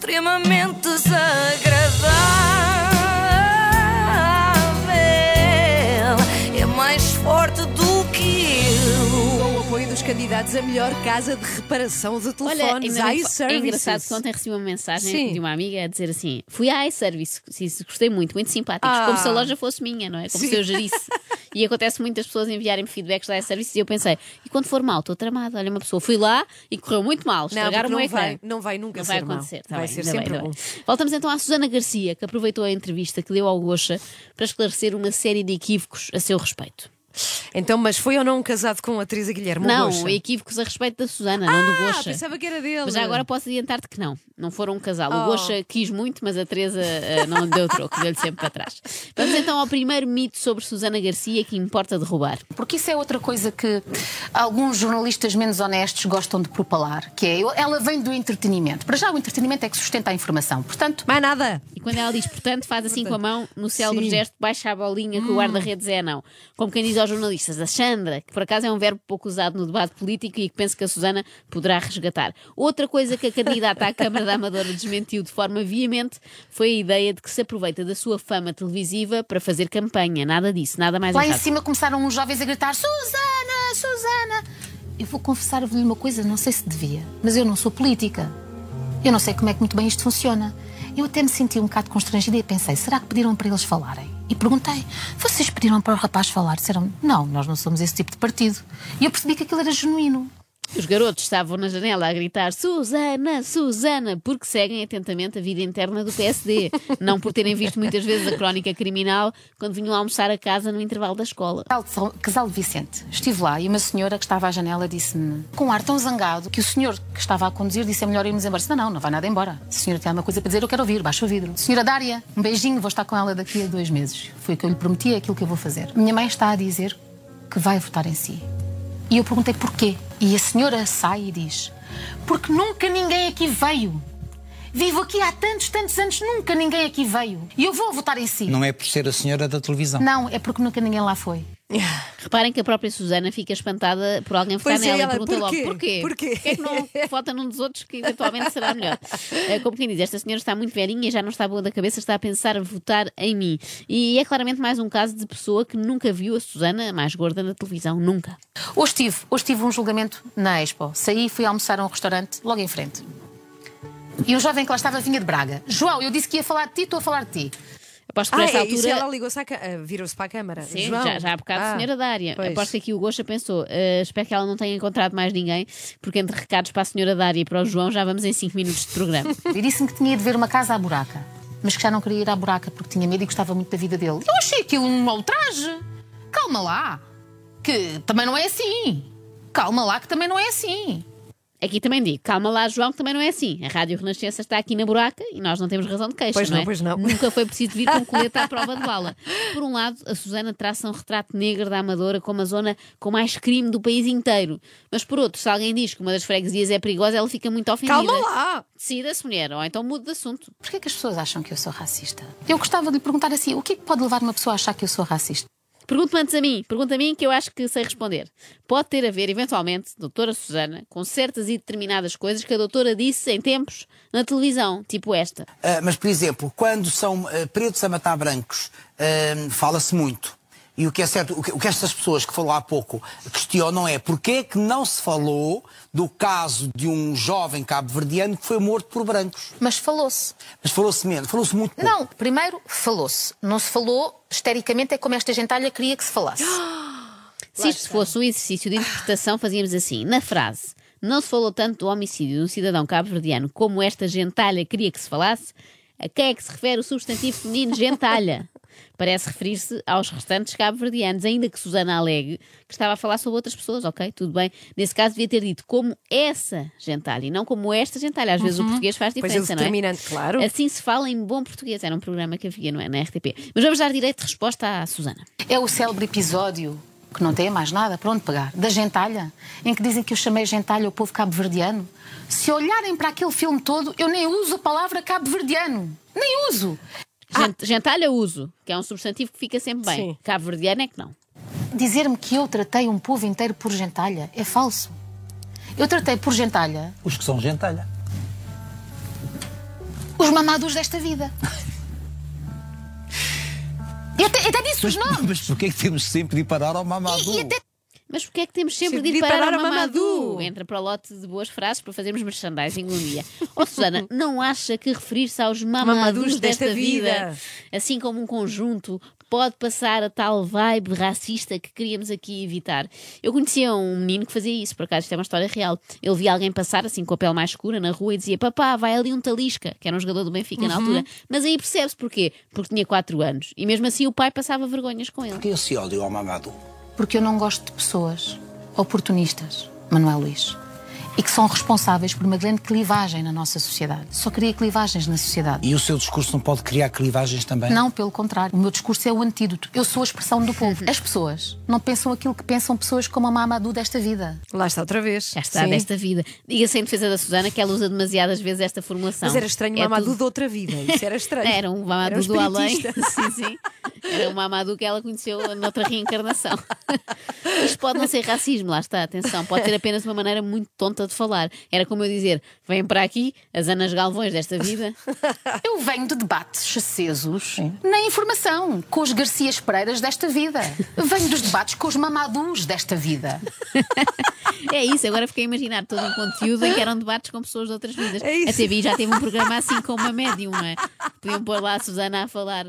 extremamente desagradável. Candidatos a melhor casa de reparação de Olha, telefones, ainda bem- é iServices. engraçado que ontem recebi uma mensagem Sim. de uma amiga a dizer assim: fui à iService, gostei muito, muito simpáticos, Ah. como se a loja fosse minha, não é? Como Sim. se eu gerisse. E acontece muitas pessoas enviarem feedbacks da iService e eu pensei: e quando for mal, estou tramada. Olha, uma pessoa, fui lá e correu muito mal, Não, estragaram não ecrã. vai, não vai nunca Não ser vai acontecer, tá vai bem, ser sempre bem, bom. bem. Voltamos então à Susana Garcia, que aproveitou a entrevista que deu ao Gocha para esclarecer uma série de equívocos a seu respeito. Então, mas foi ou não um casado com a atriz Guilherme não, Goxa? equívocos a respeito da Susana, não do Ah, Gocha. pensava que era dele. Mas já agora posso adiantar-te que não. Não foram um casal. Oh. O Gocha quis muito, mas a Teresa eh, não deu troco, deu-lhe sempre para trás. Vamos então ao primeiro mito sobre Susana Garcia que importa derrubar. Porque isso é outra coisa que alguns jornalistas menos honestos gostam de propalar, que é ela vem do entretenimento. Para já o entretenimento é que sustenta a informação. Portanto, Mais nada. E quando ela diz, portanto, faz assim com a mão no célebre Sim. gesto, baixa a bolinha que o guarda-redes é não. Como quem diz aos jornalistas, a Xandra, que por acaso é um verbo pouco usado no debate político e que penso que a Susana poderá resgatar. Outra coisa que a candidata à Câmara da Amadora desmentiu de forma veemente foi a ideia de que se aproveita da sua fama televisiva para fazer campanha. Nada disso, nada mais lá em cima começaram uns jovens a gritar: Susana, Susana! Eu vou confessar-vos-lhe uma coisa, não sei se devia, mas eu não sou política. Eu não sei como é que muito bem isto funciona. Eu até me senti um bocado constrangida e pensei: será que pediram para eles falarem? E perguntei: vocês pediram para o rapaz falar? Disseram: não, nós não somos esse tipo de partido. E eu percebi que aquilo era genuíno. Os garotos estavam na janela a gritar Susana, Susana, porque seguem atentamente a vida interna do PSD. Não por terem visto muitas vezes a crónica criminal quando vinham almoçar a casa no intervalo da escola. Casal de Vicente. Estive lá e uma senhora que estava à janela disse-me, com um ar tão zangado, que o senhor que estava a conduzir disse: é melhor irmos embora. Disse, não, não, não vai nada embora. Se a senhora tem alguma coisa para dizer, eu quero ouvir, baixa o vidro. Senhora Dária, um beijinho, vou estar com ela daqui a dois meses. Foi o que eu lhe prometi, é aquilo que eu vou fazer. Minha mãe está a dizer que vai votar em si. E eu perguntei porquê. E a senhora sai e diz: Porque nunca ninguém aqui veio. Vivo aqui há tantos, tantos anos, nunca ninguém aqui veio. E eu vou votar em si. Não é por ser a senhora da televisão. Não, é porque nunca ninguém lá foi. Reparem que a própria Susana fica espantada por alguém votar Pois é, nela ela, e pergunta porquê? logo porquê? Porquê? Porquê é que não vota num dos outros que eventualmente será melhor? Eh, Como quem diz, esta senhora está muito velhinha e já não está boa da cabeça, está a pensar votar em mim. E é claramente mais um caso de pessoa que nunca viu a Susana mais gorda na televisão. Nunca. Hoje tive, hoje tive um julgamento na Expo. Saí e fui almoçar a um restaurante logo em frente. E o jovem que lá estava vinha de Braga. João, eu disse que ia falar de ti, estou a falar de ti. Aposto que Ah, esta é, altura. ela ligou-se à ca- ah, virou-se para a câmara. Sim, João. já, já há bocado Ah, a senhora Dária. pois. Aposto que aqui o Gosta pensou: "Eh, espero que ela não tenha encontrado mais ninguém, porque entre recados para a senhora Dária e para o João já vamos em 5 minutos de programa. E disse-me que tinha de ver uma casa à buraca. Mas que já não queria ir à buraca porque tinha medo e gostava muito da vida dele. Eu achei aquilo um ultraje. Calma lá. Que também não é assim. Calma lá, que também não é assim. Aqui também digo, calma lá, João, que também não é assim. A Rádio Renascença está aqui na buraca e nós não temos razão de queixa, Pois não, não, é? pois não. Nunca foi preciso vir com colete à prova de bala. Por um lado, a Susana traça um retrato negro da Amadora como a zona com mais crime do país inteiro. Mas por outro, se alguém diz que uma das freguesias é perigosa, ela fica muito ofendida. Calma lá! Decida-se, mulher, ou então mude de assunto. Porquê é que as pessoas acham que eu sou racista? Eu gostava de lhe perguntar assim: o que é que pode levar uma pessoa a achar que eu sou racista? Pergunte-me antes a mim, pergunta a mim que eu acho que sei responder. Pode ter a ver, eventualmente, doutora Susana, com certas e determinadas coisas que a doutora disse em tempos na televisão, tipo esta. Ah, mas, por exemplo, quando são ah, pretos a matar brancos, ah, fala-se muito. E o que é certo, o que, o que estas pessoas que falou há pouco questionam é porquê é que não se falou do caso de um jovem cabo-verdiano que foi morto por brancos. Mas falou-se. Mas falou-se menos, falou-se muito pouco. Não, primeiro falou-se. Não se falou, estericamente, é como esta gentalha queria que se falasse. Se isto fosse um exercício de interpretação, fazíamos assim. Na frase, não se falou tanto do homicídio de um cidadão cabo-verdiano como esta gentalha queria que se falasse, a quem é que se refere o substantivo feminino gentalha? Parece referir-se aos restantes cabo-verdianos, ainda que Susana alegue que estava a falar sobre outras pessoas, ok? Tudo bem. Nesse caso, devia ter dito como essa gentalha e não como esta gentalha. Às vezes o português faz Pois é, o diferença, não é? determinante, claro. Assim se fala em bom português. Era um programa que havia, não é? Na RTP. Mas vamos dar direito de resposta à Susana. É o célebre episódio, que não tem mais nada para onde pegar, da gentalha, em que dizem que eu chamei gentalha ao povo cabo-verdiano. Se olharem para aquele filme todo, eu nem uso a palavra cabo-verdiano. Nem uso. Gent- Gentalha uso, que é um substantivo que fica sempre bem. Sim. Cabo-verdiano é que não. Dizer-me que eu tratei um povo inteiro por gentalha é falso. Eu tratei por gentalha Os que são gentalha. Os mamados desta vida. E até, até disse os nomes. Mas porquê é que temos sempre de ir parar ao Mamadou? E até Mas porquê é que temos sempre Sempre de ir parar ao Mamadou? Mamadou? Entra para o lote de boas frases para fazermos merchandising um dia. Ó Susana, não acha que referir-se aos Mamadous Mamadous desta, desta vida, vida. assim como um conjunto, pode passar a tal vibe racista que queríamos aqui evitar? Eu conhecia um menino que fazia isso, por acaso isto é uma história real. Ele via alguém passar assim com a pele mais escura na rua e dizia: Papá, vai ali um Talisca, que era um jogador do Benfica na altura. Mas aí percebe-se porquê? Porque tinha 4 anos. E mesmo assim o pai passava vergonhas com ele. Porquê esse ódio ao Mamadou? Porque eu não gosto de pessoas oportunistas, Manuel Luís, e que são responsáveis por uma grande clivagem na nossa sociedade. Só cria clivagens na sociedade. E o seu discurso não pode criar clivagens também? Não, pelo contrário. O meu discurso é o antídoto. Eu sou a expressão do povo. As pessoas não pensam aquilo que pensam pessoas como a Mamadou desta vida. Lá está outra vez. Já está Sim. desta vida. Diga-se em defesa da Susana que ela usa demasiadas vezes esta formulação. Mas era estranho É o Mamadou tudo- de outra vida. Isso era estranho. Era um Mamadou Era um do além. sim, sim. Era um Mamadou que ela conheceu noutra reencarnação. Isto pode não ser racismo, lá está, atenção. Pode ser apenas uma maneira muito tonta de falar. Era como eu dizer: vêm para aqui as Anas Galvões desta vida. Eu venho de debates acesos na informação, com os Garcias Pereiras desta vida. Venho dos debates com os Mamadous desta vida. É isso, agora fiquei a imaginar todo um conteúdo em que eram debates com pessoas de outras vidas. É isso. A TV já teve um programa assim com uma médium, não é? Podiam pôr lá a Susana a falar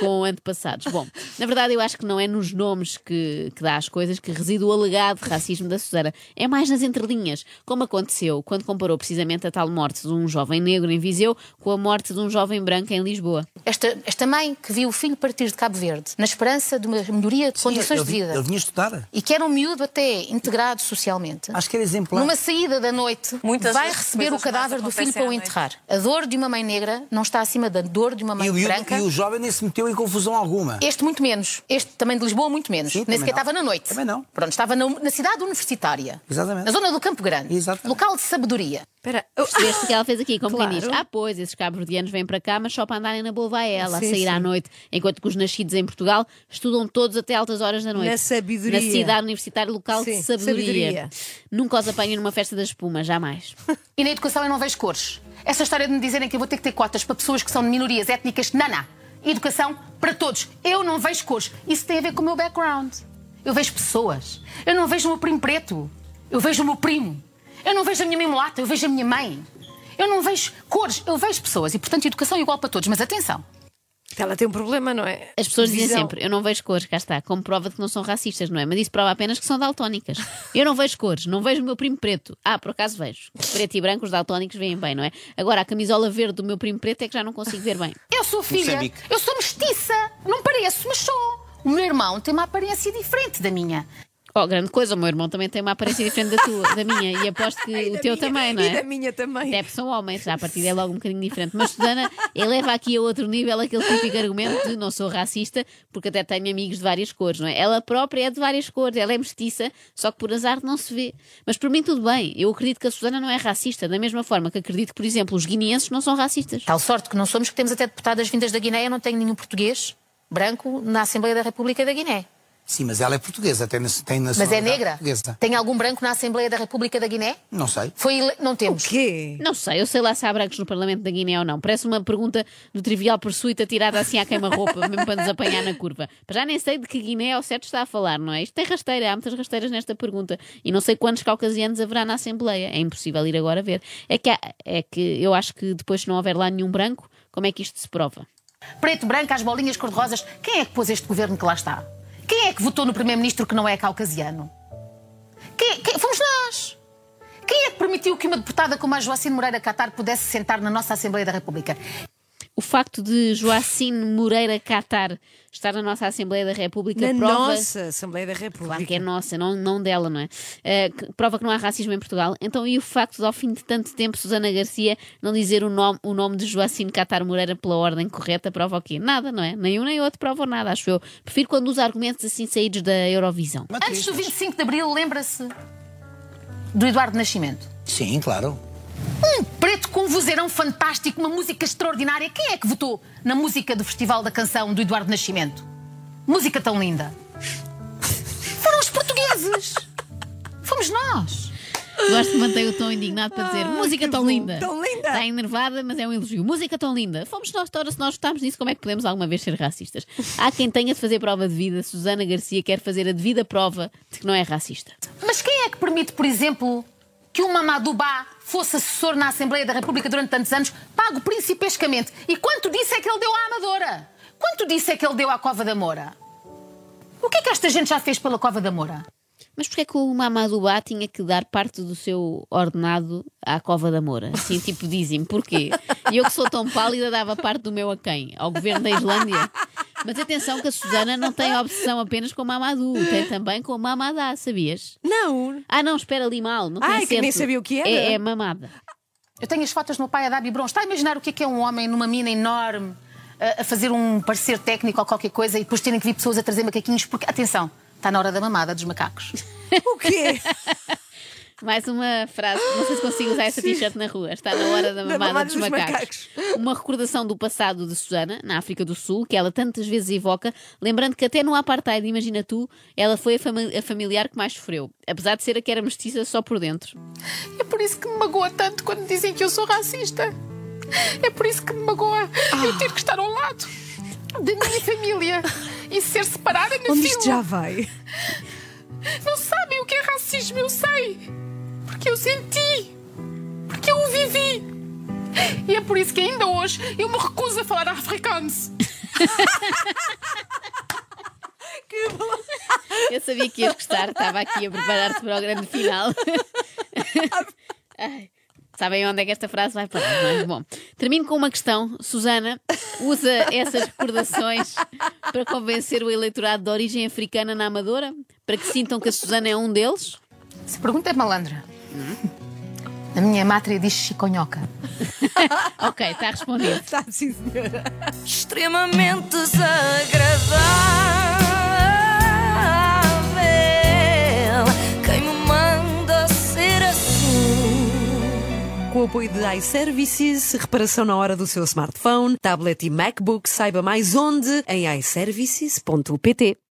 com antepassados. Bom, na verdade eu acho que não é nos nomes que, que dá as coisas que reside o alegado racismo da Susana. É mais nas entrelinhas, como aconteceu quando comparou precisamente a tal morte de um jovem negro em Viseu com a morte de um jovem branco em Lisboa. Esta, esta mãe que viu o filho partir de Cabo Verde, na esperança de uma melhoria de condições ele, de vida, Ele vinha estudar. e que era um miúdo até integrado socialmente, Acho que era exemplar. numa saída da noite, Muitas vai receber o cadáver do filho para o enterrar. A dor de uma mãe negra não está acima da dor de uma mãe E miúdo- branca. e o jovem nem se meteu em confusão alguma. Este muito menos. Este também de Lisboa, muito menos. Sim, Nem sequer não. estava na noite. Também não. Pronto, estava na, na cidade universitária. Exatamente. Na zona do Campo Grande. Exatamente. Local de sabedoria. Espera. Percebeste o que ela fez aqui, como quem diz: Claro. Ah, pois, esses cabos-verdianos vêm para cá, mas só para andarem na boa vai ela, a Sim, sair à sim. noite, enquanto que os nascidos em Portugal estudam todos até altas horas da noite. Na sabedoria. Na cidade universitária local de Sim, sabedoria. sabedoria. Nunca os apanho numa festa da espuma, jamais. E na educação eu não vejo cores. Essa história de me dizerem que eu vou ter que ter cotas para pessoas que são de minorias étnicas, não. Educação para todos. Eu não vejo cores. Isso tem a ver com o meu background. Eu vejo pessoas. Eu não vejo o meu primo preto. Eu vejo o meu primo. Eu não vejo a minha mãe mulata, eu vejo a minha mãe. Eu não vejo cores, eu vejo pessoas. E, portanto, educação é igual para todos. Mas atenção, Ela tem um problema, não é? As pessoas dizem Visão. sempre: Eu não vejo cores, cá está, como prova de que não são racistas, não é? Mas isso prova apenas que são daltónicas. Eu não vejo cores, não vejo o meu primo preto. Ah, por acaso vejo. Preto e branco, os daltónicos veem bem, não é? Agora, a camisola verde do meu primo preto é que já não consigo ver bem. eu sou filha, Moçambique. eu sou mestiça. Não pareço, mas sou. O meu irmão tem uma aparência diferente da minha. Oh, grande coisa, o meu irmão também tem uma aparência diferente da tua, da minha, e aposto que E o teu minha- também, não E é? da minha também. Até porque são homens, já a partir é logo um bocadinho diferente. Mas Susana eleva aqui a outro nível aquele típico argumento de não sou racista, porque até tenho amigos de várias cores, não é? Ela própria é de várias cores, ela é mestiça, só que por azar não se vê. Mas por mim tudo bem, eu acredito que a Susana não é racista, da mesma forma que acredito que, por exemplo, os guineenses não são racistas. Tal sorte que não somos que temos até deputadas vindas da Guiné. Eu não tenho nenhum português branco na Assembleia da República da Guiné. Sim, mas ela é portuguesa, tem, nas- tem Mas é nacionalidade negra? Portuguesa. Tem algum branco na Assembleia da República da Guiné? Não sei. Foi ele... Não O temos. quê? Não sei, eu sei lá se há brancos no Parlamento da Guiné ou não. Parece uma pergunta do trivial pursuit tirada assim à queima-roupa, mesmo para nos apanhar na curva. Mas já nem sei de que Guiné ao certo está a falar, não é? Isto tem rasteira, há muitas rasteiras nesta pergunta. E não sei quantos caucasianos haverá na Assembleia. É impossível ir agora ver. É que, há- é que eu acho que depois, se não houver lá nenhum branco, como é que isto se prova? Preto, branco, as bolinhas cor-de-rosas. Quem é que pôs este governo que lá está? Quem é que votou no primeiro-ministro que não é caucasiano? Quem, quem- Fomos nós. Quem é que permitiu que uma deputada como a Joacine Moreira Catar pudesse sentar na nossa Assembleia da República? O facto de Joacine Moreira Catar estar na nossa Assembleia da República Na prova. nossa Assembleia da República. Claro que é nossa, não, não dela, não é? Que prova que não há racismo em Portugal. Então, e o facto de, ao fim de tanto tempo, Susana Garcia não dizer o nome, o nome de Joacine Catar Moreira pela ordem correta, prova o quê? Nada, não é? Nem um nem outro prova nada, acho eu. Prefiro quando usa argumentos assim saídos da Eurovisão. Antes do triste. 25 de Abril, lembra-se do Eduardo Nascimento? Sim, claro. Um vozeirão fantástico, uma música extraordinária. Quem é que votou na música do Festival da Canção do Eduardo Nascimento? Música tão linda. Foram os portugueses. Fomos nós. Gosto que mantém o tom indignado para dizer música tão bom, linda. tão linda. Está enervada, mas é um elogio. Música tão linda. Fomos nós, ora, se nós votámos nisso, como é que podemos alguma vez ser racistas? Há quem tenha de fazer prova de vida. Susana Garcia quer fazer a devida prova de que não é racista. Mas quem é que permite, por exemplo, que o Mamadou Ba fosse assessor na Assembleia da República durante tantos anos, pago principescamente? E quanto disso é que ele deu à Amadora? Quanto disso é que ele deu à Cova da Moura? O que é que esta gente já fez pela Cova da Moura? Mas porquê é que o Mamadou Ba tinha que dar parte do seu ordenado à Cova da Moura? Assim, tipo, dizem-me, porquê? E eu que sou tão pálida dava parte do meu a quem? Ao governo da Islândia? Mas atenção que a Susana não tem obsessão apenas com o Mamadou, tem também com o Mamadá, sabias? Não. Ah, não, espera ali mal. Não tem Ai, que nem sabia o que era. É, é mamada. Eu tenho as fotos do meu pai a dar biberons. Está a imaginar o que é que é um homem numa mina enorme a, a fazer um parecer técnico ou qualquer coisa e depois terem que vir pessoas a trazer macaquinhos? Porque, atenção, está na hora da mamada dos macacos. O quê? Mais uma frase, não sei se consigo usar essa t-shirt na rua. Está na hora da Da mamada, mamada dos, dos macacos. macacos. Uma recordação do passado de Susana, na África do Sul, que ela tantas vezes evoca, lembrando que até no apartheid, imagina tu, ela foi a, fami- a familiar que mais sofreu, apesar de ser a que era mestiça só por dentro. É por isso que me magoa tanto quando dizem que eu sou racista. É por isso que me magoa eu ter que estar ao lado da minha família e ser separada na Onde fila. isto já vai? Não sabem o que é racismo, eu sei. Porque eu senti. Porque eu o vivi. E é por isso que ainda hoje eu me recuso a falar afrikaans. Eu sabia que ias gostar, estava aqui a preparar-te para o grande final. Ai, Sabem onde é que esta frase vai parar, não é? Bom, termino com uma questão. Susana usa essas recordações para convencer o eleitorado de origem africana na Amadora? Para que sintam que a Susana é um deles? Se pergunta é malandra. A minha mátria diz chiconhoca. Ok, está respondido. Está sim, senhora. extremamente desagradável. Quem me manda ser assim? Com o apoio de iServices, reparação na hora do seu smartphone, tablet e MacBook, saiba mais onde em iServices.pt.